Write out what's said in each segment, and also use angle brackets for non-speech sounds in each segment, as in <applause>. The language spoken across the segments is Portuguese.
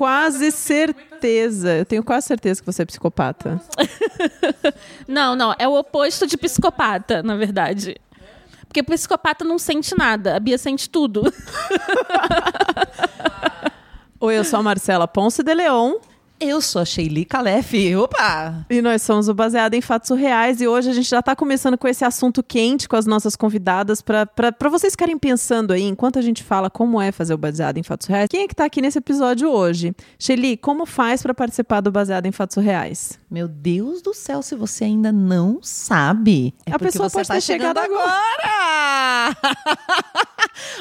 quase certeza, eu tenho quase certeza que você é psicopata. <laughs> Não, não, é o oposto de psicopata, na verdade. Porque psicopata não sente nada, a Bia sente tudo. <laughs> Oi, eu sou a Marcela Ponce de Leon. Eu sou a Sheili Calef. Opa! E nós somos o Baseado em Fatos Reais. E hoje a gente já está começando com esse assunto quente com as nossas convidadas, para vocês ficarem pensando aí, enquanto a gente fala como é fazer o Baseado em Fatos Reais. Quem é que está aqui nesse episódio hoje? Shelly, como faz para participar do Baseado em Fatos Reais? Meu Deus do céu, se você ainda não sabe, é a pessoa pode tá ter chegando chegado agora!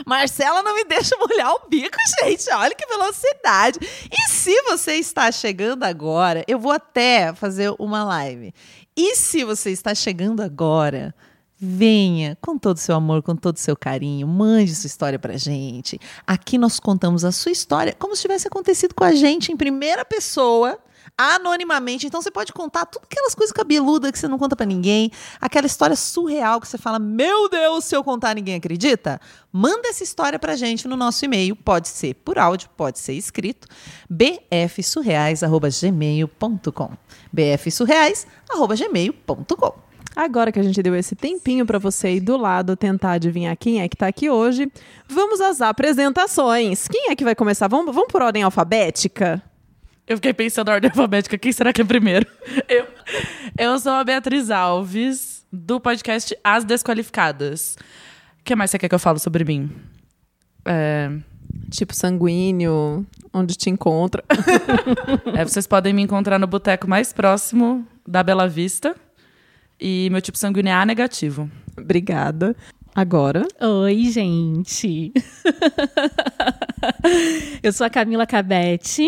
Marcela não me deixa molhar o bico, <laughs> gente. Olha que velocidade. E se você está chegando agora, eu vou até fazer uma live. E se você está chegando agora, venha com todo o seu amor, com todo o seu carinho, mande sua história pra gente. Aqui nós contamos a sua história como se tivesse acontecido com a gente em primeira pessoa anonimamente. Então você pode contar tudo aquelas coisas cabeludas que você não conta pra ninguém, aquela história surreal que você fala: "Meu Deus, se eu contar ninguém acredita". Manda essa história pra gente no nosso e-mail, pode ser por áudio, pode ser escrito, bfsurreais@gmail.com. bfsurreais@gmail.com. Agora que a gente deu esse tempinho para você aí do lado tentar adivinhar quem é que tá aqui hoje, vamos às apresentações. Quem é que vai começar? Vamos, vamos por ordem alfabética? Eu fiquei pensando na ordem alfabética, quem será que é primeiro? <laughs> Eu, eu sou a Beatriz Alves, do podcast As Desqualificadas. O que mais você quer que eu fale sobre mim? É, Tipo sanguíneo, onde te encontra. <laughs> é, vocês podem me encontrar no boteco mais próximo da Bela Vista. E meu tipo sanguíneo é A negativo. Obrigada. Agora, Oi, gente. <laughs> Eu sou a Camila Cabete,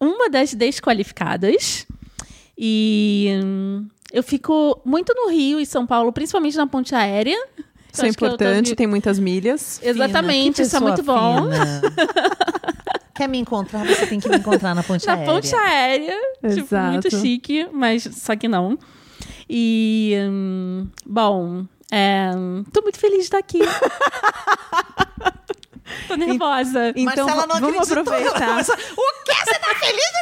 uma das desqualificadas. E hum, eu fico muito no Rio e São Paulo, principalmente na ponte aérea. isso é tô importante, vi- tem muitas milhas. Exatamente, Fina, isso é muito bom. <laughs> Quer me encontrar? Você tem que me encontrar na ponte Na aérea. ponte aérea. Tipo, Exato. muito chique, mas só que não. E, hum, bom, é, tô muito feliz de estar aqui. <laughs> tô nervosa. Então, Marcela não vamos acreditou. aproveitar. O quê? Você tá feliz, né?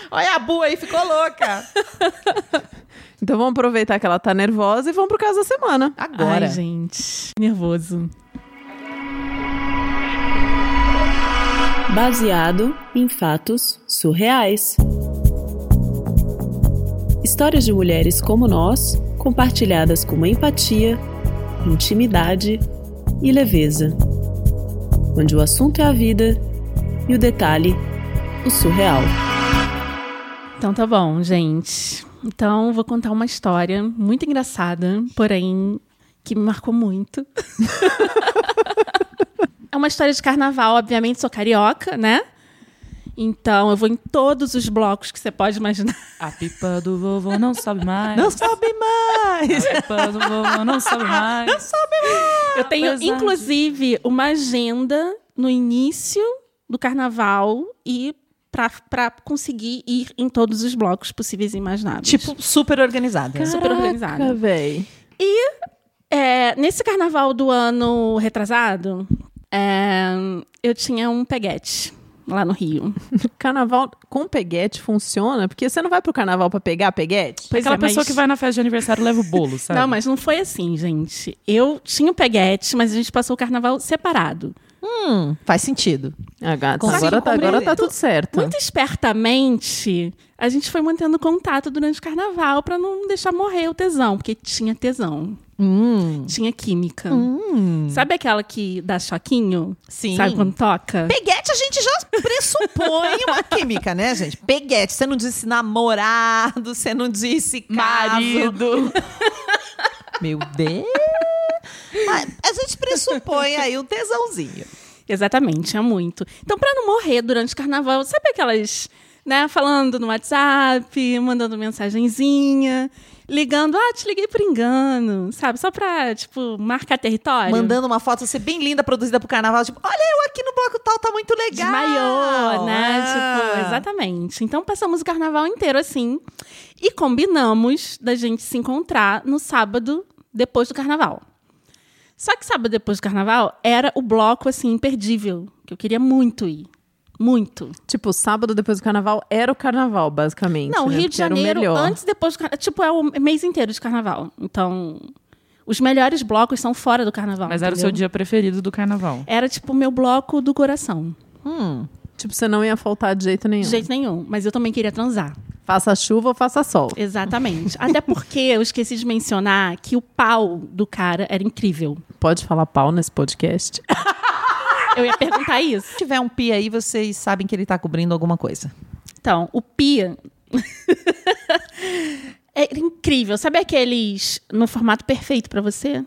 <laughs> Olha a Bu aí, ficou louca. Então vamos aproveitar que ela tá nervosa e vamos pro caso da semana. Agora. Ai, gente, nervoso. Baseado em fatos surreais. Histórias de mulheres como nós, compartilhadas com empatia, intimidade e leveza. Onde o assunto é a vida e o detalhe, o surreal. Então tá bom, gente. Então vou contar uma história muito engraçada, porém que me marcou muito. <laughs> é uma história de carnaval, obviamente sou carioca, né? Então eu vou em todos os blocos que você pode imaginar. A pipa do vovô não sobe mais. Não sobe mais. A pipa do vovô não sobe <laughs> mais. Não sobe Eu tenho, inclusive, uma agenda no início do carnaval e pra, pra conseguir ir em todos os blocos possíveis e imagináveis. Tipo, super organizada. super organizada. Caraca, véi. É, nesse carnaval do ano retrasado, é, eu tinha um peguete lá no Rio. <laughs> Carnaval com peguete funciona? Porque você não vai pro carnaval pra pegar peguete? Pois Aquela é, mas- pessoa que vai na festa de aniversário leva o bolo, sabe? Não, mas não foi assim, gente. Eu tinha o peguete, mas a gente passou o carnaval separado. Hum, faz sentido. Ah, gata, agora, tá, agora tá tudo certo. Muito espertamente, a gente foi mantendo contato durante o carnaval pra não deixar morrer o tesão, porque tinha tesão, Hum. tinha química. Hum. Sabe aquela que dá choquinho? Sim. Sabe quando toca? Peguete a gente já pressupõe uma química, né, gente? Peguete, você não disse namorado, você não disse caso. Marido. <laughs> Meu Deus. Mas a gente pressupõe aí um tesãozinho. Exatamente, tinha muito. Então, pra não morrer durante o carnaval, sabe aquelas, né, falando no WhatsApp, mandando mensagenzinha, ligando, ah, te liguei por engano, sabe? Só pra, tipo, marcar território. Mandando uma foto assim, bem linda, produzida pro carnaval, tipo, olha eu aqui no bloco tal, tá muito legal. Desmaiou, né? Ah. Tipo, exatamente. Então passamos o carnaval inteiro assim. E combinamos da gente se encontrar no sábado depois do carnaval. Só que sábado depois do carnaval era o bloco, assim, imperdível. Que eu queria muito ir. Muito. Tipo, sábado depois do carnaval era o carnaval, basicamente. Não, né? Rio de Porque era o Janeiro, melhor. antes e depois do carnaval. Tipo, é o mês inteiro de carnaval. Então, os melhores blocos são fora do carnaval. Mas era o seu entendeu? dia preferido do carnaval. Era, tipo, o meu bloco do coração. Hum. Tipo, você não ia faltar de jeito nenhum. De jeito nenhum. Mas eu também queria transar. Faça chuva ou faça sol. Exatamente. Até porque eu esqueci de mencionar que o pau do cara era incrível. Pode falar pau nesse podcast? <laughs> Eu ia perguntar isso. Se tiver um pi aí, vocês sabem que ele tá cobrindo alguma coisa. Então, o pia. <laughs> é incrível. Sabe aqueles no formato perfeito pra você?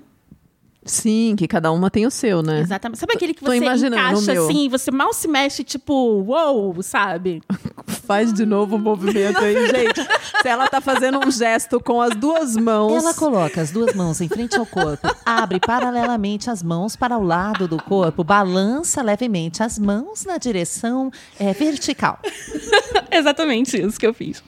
Sim, que cada uma tem o seu, né? Exatamente. Sabe aquele que Tô você encaixa meu. assim, você mal se mexe, tipo, uou, sabe? <laughs> Faz de novo o movimento aí, <laughs> gente. Se ela tá fazendo um gesto com as duas mãos. Ela coloca as duas mãos em frente ao corpo, abre paralelamente as mãos para o lado do corpo, balança levemente as mãos na direção é, vertical. <laughs> Exatamente isso que eu fiz.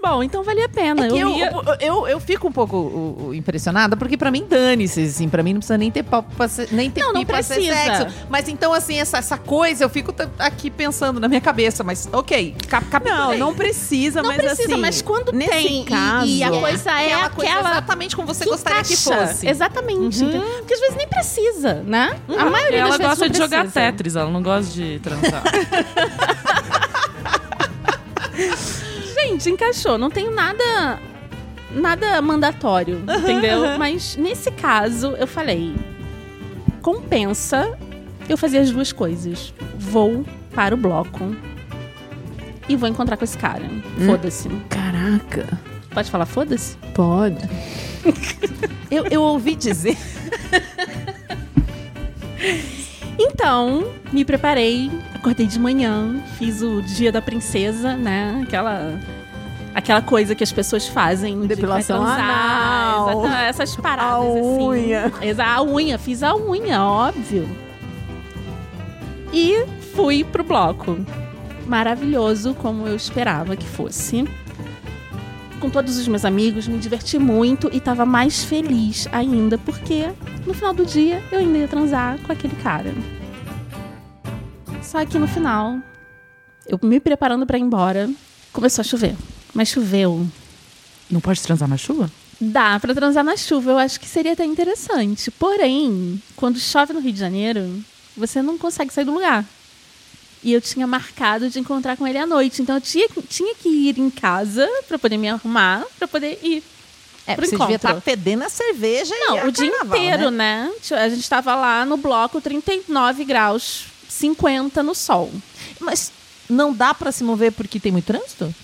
Bom, então valia a pena. É eu, eu, ia... eu, eu fico um pouco o- impressionada, porque pra mim, dane-se, assim, pra mim não precisa nem ter pau pra ser, nem ter Não, não pra ser precisa. sexo. Mas então, assim, essa, essa coisa, eu fico aqui pensando na minha cabeça, mas ok, cap Não, capitulei. não precisa, Não mas precisa, assim, mas quando nesse tem e- caso, e, a coisa é aquela aquela, coisa exatamente como você que gostaria que fosse. Exatamente. entendeu? Porque às vezes nem precisa, né? A maioria ela das vezes gosta não de jogar precisa. Tetris, ela não gosta de transar. <laughs> Gente, encaixou. Não tenho nada nada mandatório, entendeu? Mas nesse caso, eu falei, compensa eu fazer as duas coisas. Vou para o bloco e vou encontrar com esse cara. Foda-se. Caraca, Pode falar foda-se? pode. <laughs> Eu, eu ouvi dizer. <laughs> Então, me preparei, acordei de manhã, fiz o dia da princesa, né? Aquela aquela coisa que as pessoas fazem Depilação transar, anal. exata- essas <laughs> paradas A assim. unha. Exa- A unha, fiz a unha, óbvio. E fui pro bloco. Maravilhoso como eu esperava que fosse. Com todos os meus amigos, me diverti muito e tava mais feliz ainda, porque no final do dia eu ainda ia transar com aquele cara. Só que no final, eu me preparando pra ir embora, começou a chover. Mas choveu. não pode transar na chuva? Dá pra transar na chuva, eu acho que seria até interessante. Porém, quando chove no Rio de Janeiro, você não consegue sair do lugar. E eu tinha marcado de encontrar com ele à noite, então eu tinha, tinha que ir em casa pra poder me arrumar, pra poder ir. É, Pro você devia encontro. estar fedendo a cerveja e Não, a o dia carnaval, inteiro, né? né? A gente tava lá no bloco 39 graus, 50 no sol. Mas não dá pra se mover porque tem muito trânsito?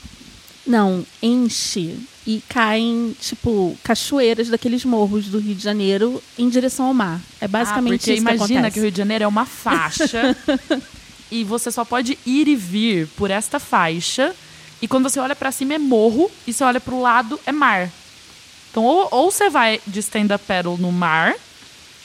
Não, enche e caem, tipo, cachoeiras daqueles morros do Rio de Janeiro em direção ao mar. É basicamente ah, porque isso que imagina acontece. que, o Rio de Janeiro é uma faixa <laughs> e você só pode ir e vir por esta faixa. E quando você olha pra cima é morro e você olha pro lado é mar. Então ou, ou você vai de stand-up paddle no mar,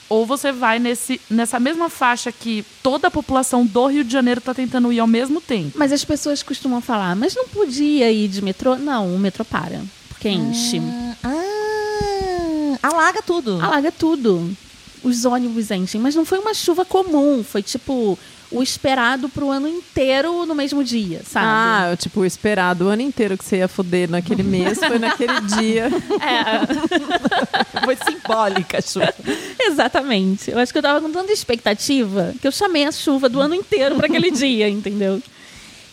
ou você vai nesse, nessa mesma faixa que toda a população do Rio de Janeiro tá tentando ir ao mesmo tempo. Mas as pessoas costumam falar, mas não podia ir de metrô? Não, o metrô para, porque enche. Ah, alaga tudo. Alaga tudo. Os ônibus enchem. Mas não foi uma chuva comum, foi tipo o esperado pro ano inteiro no mesmo dia, sabe? Ah, tipo, o esperado o ano inteiro que você ia foder naquele <laughs> mês, foi naquele dia. É, <laughs> Foi simbólica a chuva. exatamente. Eu acho que eu tava com tanta expectativa que eu chamei a chuva do ano inteiro para aquele dia, entendeu?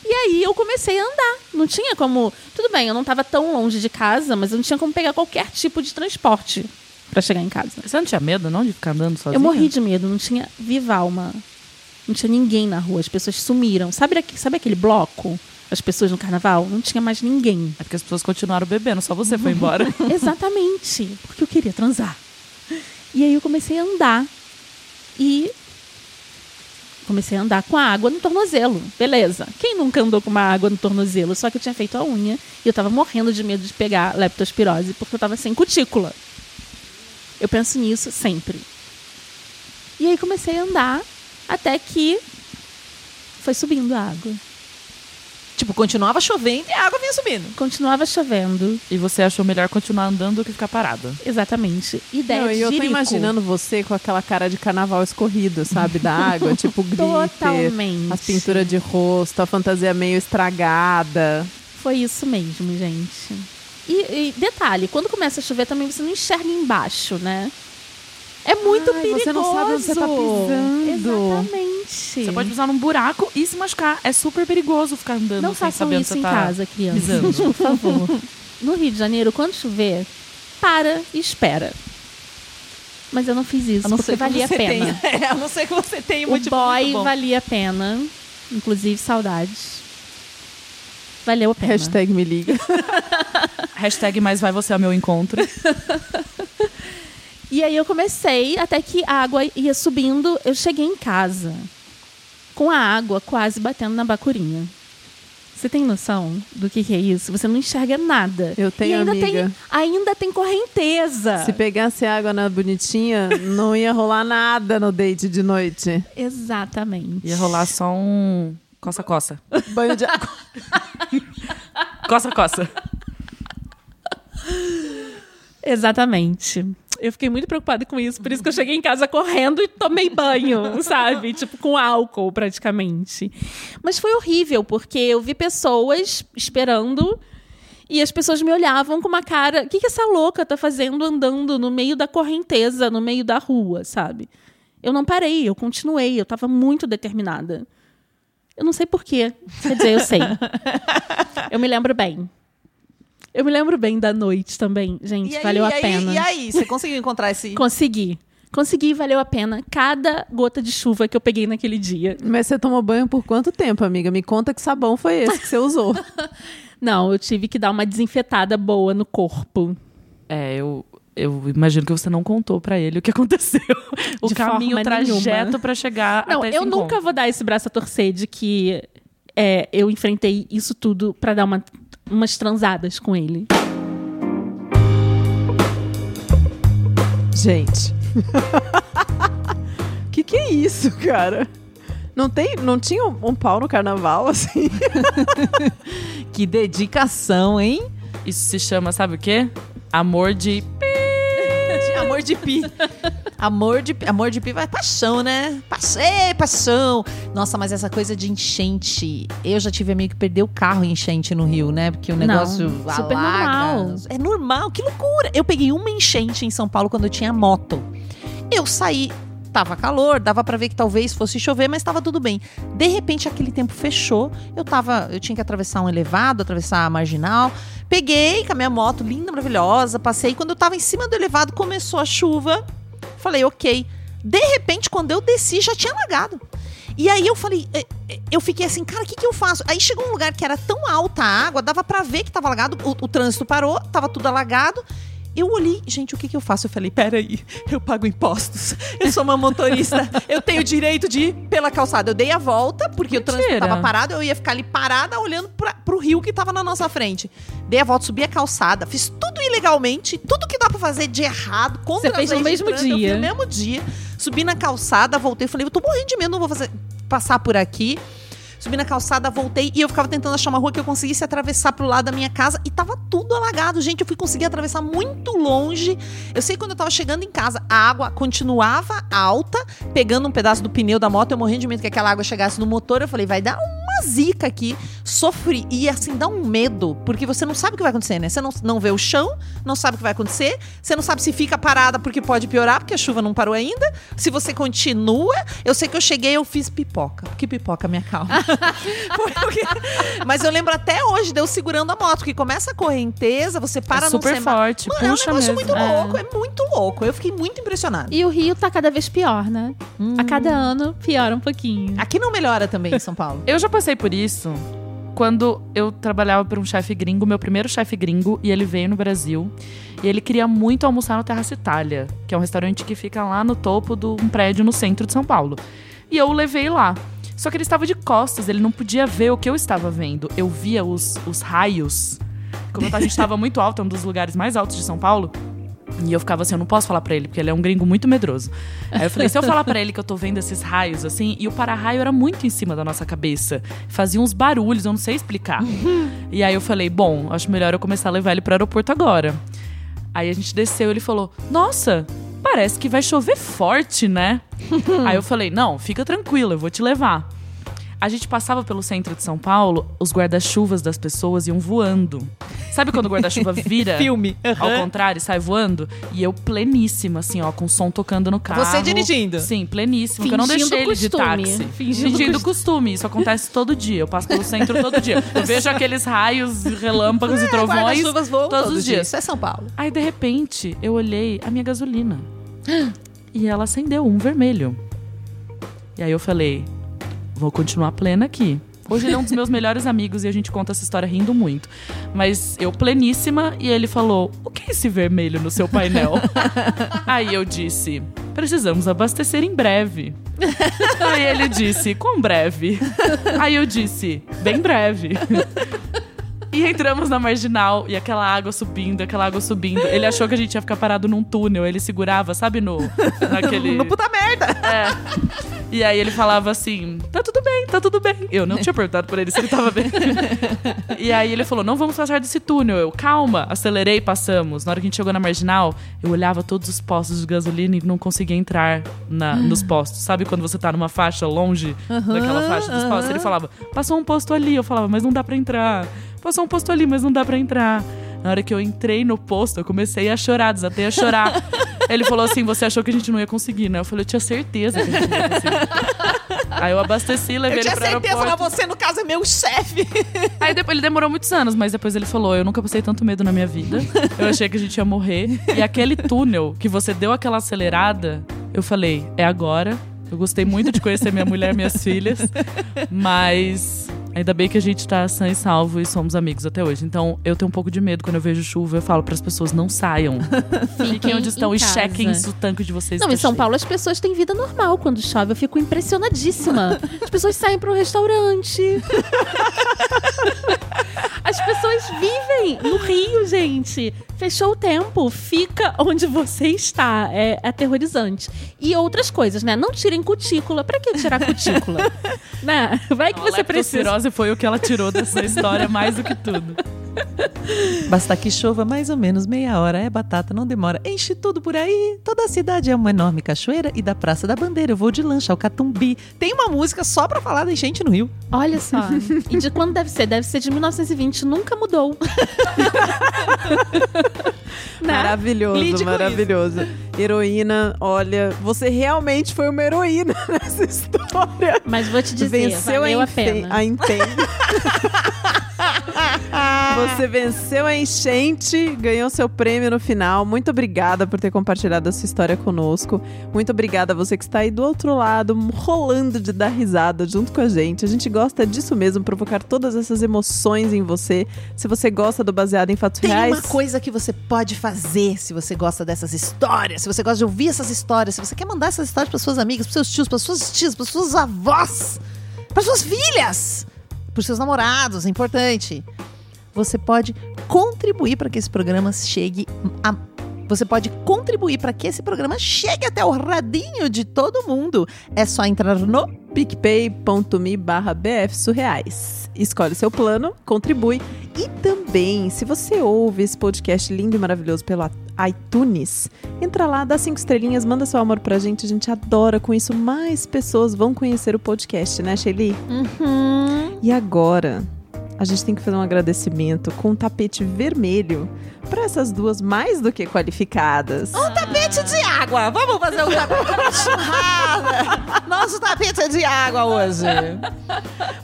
E aí eu comecei a andar. Não tinha como. Tudo bem, eu não tava tão longe de casa, mas eu não tinha como pegar qualquer tipo de transporte para chegar em casa. Você não tinha medo, não, de ficar andando sozinha? Eu morri de medo, não tinha viva alma. Não tinha ninguém na rua, as pessoas sumiram. Sabe, sabe aquele bloco? As pessoas no carnaval? Não tinha mais ninguém. É porque as pessoas continuaram bebendo, só você foi embora. <laughs> Exatamente, porque eu queria transar. E aí eu comecei a andar. E comecei a andar com a água no tornozelo. Beleza. Quem nunca andou com uma água no tornozelo? Só que eu tinha feito a unha e eu tava morrendo de medo de pegar leptospirose porque eu tava sem cutícula. Eu penso nisso sempre. E aí comecei a andar até que foi subindo a água. Tipo, continuava chovendo e a água vinha subindo. Continuava chovendo. E você achou melhor continuar andando do que ficar parada. Exatamente. Ideia Não, de e eu tô Jerico. imaginando você com aquela cara de carnaval escorrido, sabe? Da água, <laughs> tipo glitter, Totalmente. as pinturas de rosto, a fantasia meio estragada. Foi isso mesmo, gente. E, e detalhe, quando começa a chover também você não enxerga embaixo, né? É muito Ai, perigoso. você não sabe onde você tá pisando. Exatamente. Você pode pisar num buraco e se machucar. É super perigoso ficar andando Não sem façam saber onde isso você em tá casa, crianças, pisando. <laughs> por favor. No Rio de Janeiro, quando chover, para e espera. Mas eu não fiz isso, porque valia a pena. Tenha, <laughs> é, a não ser que você tenha um O motivo boy muito bom. valia a pena. Inclusive, saudades. Valeu a pena. Hashtag me liga. <laughs> Hashtag mais vai você ao meu encontro. <laughs> E aí eu comecei, até que a água ia subindo. Eu cheguei em casa com a água quase batendo na bacurinha. Você tem noção do que, que é isso? Você não enxerga nada. Eu tenho e ainda amiga. tem ainda tem correnteza. Se pegasse água na bonitinha, não ia rolar nada no date de noite. Exatamente. Ia rolar só um coça-coça. Banho de água. <laughs> Coça-coça. Exatamente. Eu fiquei muito preocupada com isso, por isso que eu cheguei em casa correndo e tomei banho, sabe? Tipo, com álcool, praticamente. Mas foi horrível, porque eu vi pessoas esperando e as pessoas me olhavam com uma cara. O que, que essa louca tá fazendo andando no meio da correnteza, no meio da rua, sabe? Eu não parei, eu continuei, eu tava muito determinada. Eu não sei porquê. Quer dizer, eu sei. Eu me lembro bem. Eu me lembro bem da noite também, gente. E aí, valeu e a aí, pena. E aí, você conseguiu encontrar esse... Consegui. Consegui, valeu a pena. Cada gota de chuva que eu peguei naquele dia. Mas você tomou banho por quanto tempo, amiga? Me conta que sabão foi esse que você usou. <laughs> Não, eu tive que dar uma desinfetada boa no corpo. É, eu, eu imagino que você não contou pra ele o que <laughs> aconteceu. O De caminho, o trajeto pra chegar Não, até esse eu nunca vou dar esse braço a torcer de que é, eu enfrentei isso tudo pra dar uma- umas transadas com ele. Gente. <laughs> que que é isso, cara? Não, tem, não tinha um, um pau no carnaval, assim? <laughs> Que dedicação, hein? Isso se chama, sabe o quê? Amor de... Amor de pi. Amor de, amor de pi vai paixão, né? Ê, paixão. Nossa, mas essa coisa de enchente. Eu já tive amigo que perdeu o carro em enchente no Rio, né? Porque o Não, negócio super alaga. normal. É normal, que loucura. Eu peguei uma enchente em São Paulo quando eu tinha moto. Eu saí, tava calor, dava pra ver que talvez fosse chover, mas tava tudo bem. De repente aquele tempo fechou. Eu tava, eu tinha que atravessar um elevado, atravessar a marginal. Peguei com a minha moto linda, maravilhosa, passei. Quando eu tava em cima do elevado, começou a chuva. Falei, ok. De repente, quando eu desci, já tinha alagado. E aí eu falei, eh, eh, eu fiquei assim, cara, o que, que eu faço? Aí chegou um lugar que era tão alta a água, dava pra ver que tava alagado, o, o trânsito parou, tava tudo alagado. Eu olhei, gente, o que, que eu faço? Eu falei, peraí, eu pago impostos, eu sou uma motorista, eu tenho direito de ir pela calçada. Eu dei a volta, porque o trânsito Mentira. tava parado, eu ia ficar ali parada olhando pra, pro rio que tava na nossa frente. Dei a volta, subi a calçada, fiz tudo ilegalmente, tudo que dá pra fazer de errado, contra Você fez no mesmo trânsito, dia. no mesmo dia. Subi na calçada, voltei, falei, eu tô morrendo de medo, não vou fazer, passar por aqui. Subi na calçada, voltei e eu ficava tentando achar uma rua que eu conseguisse atravessar pro lado da minha casa e tava tudo alagado. Gente, eu fui conseguir atravessar muito longe. Eu sei quando eu tava chegando em casa, a água continuava alta, pegando um pedaço do pneu da moto. Eu morrendo de medo que aquela água chegasse no motor. Eu falei, vai dar uma zica aqui. Sofri. E assim, dá um medo, porque você não sabe o que vai acontecer, né? Você não, não vê o chão, não sabe o que vai acontecer. Você não sabe se fica parada porque pode piorar, porque a chuva não parou ainda. Se você continua, eu sei que eu cheguei, eu fiz pipoca. Que pipoca me acalma. <laughs> <laughs> Porque- Mas eu lembro até hoje de eu segurando a moto, que começa a correnteza, você para é super semáforo. forte, Mano, é um puxa negócio mesmo. muito É. louco, é muito louco. Eu fiquei muito impressionada. E o Rio tá cada vez pior, né? A cada ano piora um pouquinho. Aqui não melhora também em São Paulo. Eu já passei por isso quando eu trabalhava para um chefe gringo, meu primeiro chefe gringo, e ele veio no Brasil. E ele queria muito almoçar no Terraça Itália, que é um restaurante que fica lá no topo de um prédio no centro de São Paulo. E eu o levei lá. Só que ele estava de costas, ele não podia ver o que eu estava vendo. Eu via os, os raios. Como a gente estava muito alto, é um dos lugares mais altos de São Paulo. E eu ficava assim, eu não posso falar pra ele, porque ele é um gringo muito medroso. Aí eu falei, se eu falar pra ele que eu tô vendo esses raios assim, e o para-raio era muito em cima da nossa cabeça. Fazia uns barulhos, eu não sei explicar. <laughs> e aí eu falei, bom, acho melhor eu começar a levar ele pro aeroporto agora. Aí a gente desceu, ele falou, nossa, parece que vai chover forte, né? <laughs> aí eu falei, não, fica tranquilo, eu vou te levar. A gente passava pelo centro de São Paulo, os guarda-chuvas das pessoas iam voando. Sabe quando o guarda-chuva <laughs> vira Filme. ao contrário, sai voando? E eu pleníssima, assim, ó, com o som tocando no carro. Você dirigindo? Sim, pleníssima. porque eu não deixei ele de táxi. Fingindo Fingindo, costume. Isso acontece todo dia. Eu passo pelo centro todo dia. Eu vejo aqueles raios, relâmpagos e trovões Guarda-chuvas voam todos todo os dia. dias. Isso é São Paulo. Aí, de repente, eu olhei a minha gasolina. <gasps> e ela acendeu um vermelho. E aí eu falei, vou continuar plena aqui. Hoje ele é um dos meus melhores amigos e a gente conta essa história rindo muito. Mas eu pleníssima e ele falou: O que é esse vermelho no seu painel? <laughs> Aí eu disse: Precisamos abastecer em breve. Aí ele disse: Quão breve? Aí eu disse: Bem breve. E entramos na marginal e aquela água subindo, aquela água subindo. Ele achou que a gente ia ficar parado num túnel. Ele segurava, sabe, no. Naquele. <laughs> No puta merda. É. E aí ele falava assim: tá tudo bem, tá tudo bem. Eu não tinha perguntado pra ele se ele tava bem. <laughs> e aí ele falou: não vamos passar desse túnel. Eu, calma, acelerei, passamos. Na hora que a gente chegou na marginal, eu olhava todos os postos de gasolina e não conseguia entrar na- nos postos. Sabe quando você tá numa faixa longe daquela faixa dos postos? Ele falava: passou um posto ali. Eu falava: mas não dá pra entrar. Passou um posto ali, mas não dá pra entrar. Na hora que eu entrei no posto, eu comecei a chorar, desatei a chorar. <laughs> Ele falou assim: Você achou que a gente não ia conseguir, né? Eu falei: Eu tinha certeza que a gente não ia conseguir. Aí eu abasteci, levei Eu ele tinha pro certeza, aeroporto. mas você, no caso, é meu chefe. <laughs> Aí depois ele demorou muitos anos, mas depois ele falou: Eu nunca passei tanto medo na minha vida. Eu achei que a gente ia morrer. E aquele túnel que você deu aquela acelerada, eu falei: É agora. Eu gostei muito de conhecer minha mulher e minhas filhas, mas ainda bem que a gente tá sã e salvo e somos amigos até hoje. Então eu tenho um pouco de medo quando eu vejo chuva. Eu falo pras pessoas: não saiam. <laughs> Fiquem onde estão e casa. chequem se o tanque de vocês Não, tá em São cheio. Paulo as pessoas têm vida normal quando chove. Eu fico impressionadíssima. <laughs> As pessoas saem para um restaurante. <laughs> As pessoas vivem no Rio, gente. Fechou o tempo, fica onde você está. É aterrorizante. E outras coisas, né? Não tirem cutícula. Pra que tirar cutícula? né? Vai que A você precisa. Leptospirose foi o que ela tirou dessa história mais do que tudo. Basta que chova mais ou menos meia hora, é batata, não demora. Enche tudo por aí. Toda a cidade é uma enorme cachoeira e da Praça da Bandeira eu vou de lancha ao Catumbi. Tem uma música só pra falar da enchente no Rio. Olha só. E de quando deve ser? Deve ser de 1920. Nunca mudou. <laughs> Maravilhoso, Lide maravilhoso. Heroína, olha, você realmente foi uma heroína <laughs> nessa história. Mas vou te dizer, venceu valeu a, a pena. a. <laughs> Você venceu a enchente, ganhou seu prêmio no final. Muito obrigada por ter compartilhado a sua história conosco. Muito obrigada a você que está aí do outro lado, rolando de dar risada junto com a gente. A gente gosta disso mesmo, provocar todas essas emoções em você. Se você gosta do Baseado em Fatos Tem Reais, uma coisa que você pode fazer se você gosta dessas histórias, se você gosta de ouvir essas histórias, se você quer mandar essas histórias para suas amigas, para seus tios, para suas tias, para suas avós, para suas filhas, para seus namorados, é importante. Você pode contribuir para que esse programa chegue a você pode contribuir para que esse programa chegue até o radinho de todo mundo. É só entrar no picpay.me barra bfsurreais. Escolhe seu plano, contribui. E também, se você ouve esse podcast lindo e maravilhoso pelo iTunes, entra lá, dá cinco estrelinhas, manda seu amor pra gente. A gente adora com isso. Mais pessoas vão conhecer o podcast, né, Shelly? Uhum. E agora, a gente tem que fazer um agradecimento com um tapete vermelho para essas duas mais do que qualificadas. Um tapete de água. Vamos fazer um tapete de churrada. <laughs> Nosso tapete é de água hoje.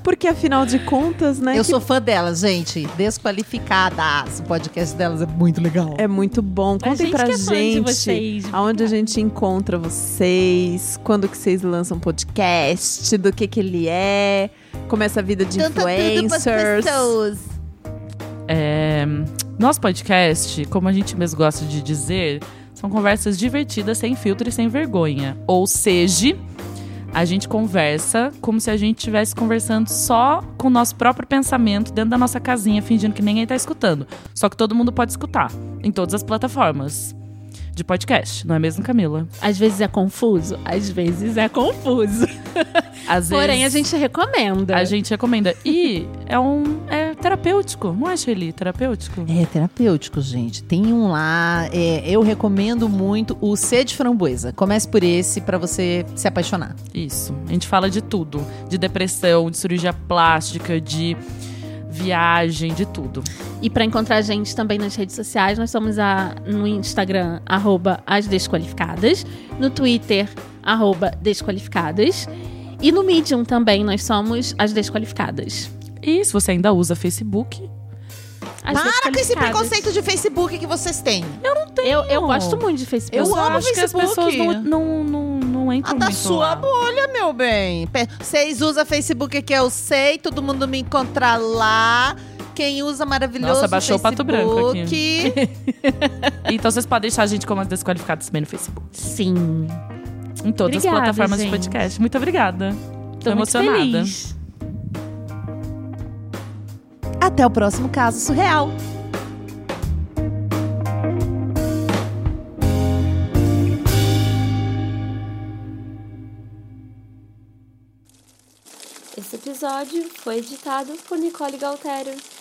Porque afinal de contas, né? Eu que sou fã delas, gente. Desqualificadas. O podcast delas é muito legal. É muito bom. A Contem gente pra que é fã de gente vocês. aonde a gente encontra vocês, quando que vocês lançam podcast, do que que ele é, como é essa vida de influencers. É, nosso podcast, como a gente mesmo gosta de dizer, são conversas divertidas, sem filtro e sem vergonha. Ou seja, a gente conversa como se a gente estivesse conversando só com o nosso próprio pensamento dentro da nossa casinha, fingindo que ninguém tá escutando. Só que todo mundo pode escutar, em todas as plataformas. De podcast, não é mesmo, Camila? Às vezes é confuso, às vezes é confuso. <laughs> Às Porém, a vezes, gente recomenda. a gente recomenda. E é um é terapêutico, não é, Shelly? Terapêutico? É terapêutico, gente. Tem um lá, é, eu recomendo muito o C de framboesa. Comece por esse pra você se apaixonar. Isso. A gente fala de tudo: de depressão, de cirurgia plástica, de viagem, de tudo. E pra encontrar a gente também nas redes sociais, nós somos a, no Instagram, arroba as desqualificadas, no Twitter, arroba desqualificadas. E no Medium também nós somos as desqualificadas. E se você ainda usa Facebook, As Para com esse preconceito de Facebook que vocês têm. Eu, eu gosto muito de Facebook. Eu só amo acho que as Facebook. pessoas não, não, não, não entram A da muito sua lá. bolha, meu bem. Vocês usam Facebook que eu sei, todo mundo me encontra lá. Quem usa maravilhoso Nossa, baixou o pato branco Facebook. <laughs> Então vocês podem deixar a gente como as desqualificadas também no Facebook. Sim. Em todas Obrigada, as plataformas gente. de podcast. Muito obrigada. Tô muito emocionada. feliz. Até o próximo caso surreal. Episódio foi editado por Nicole Galtério.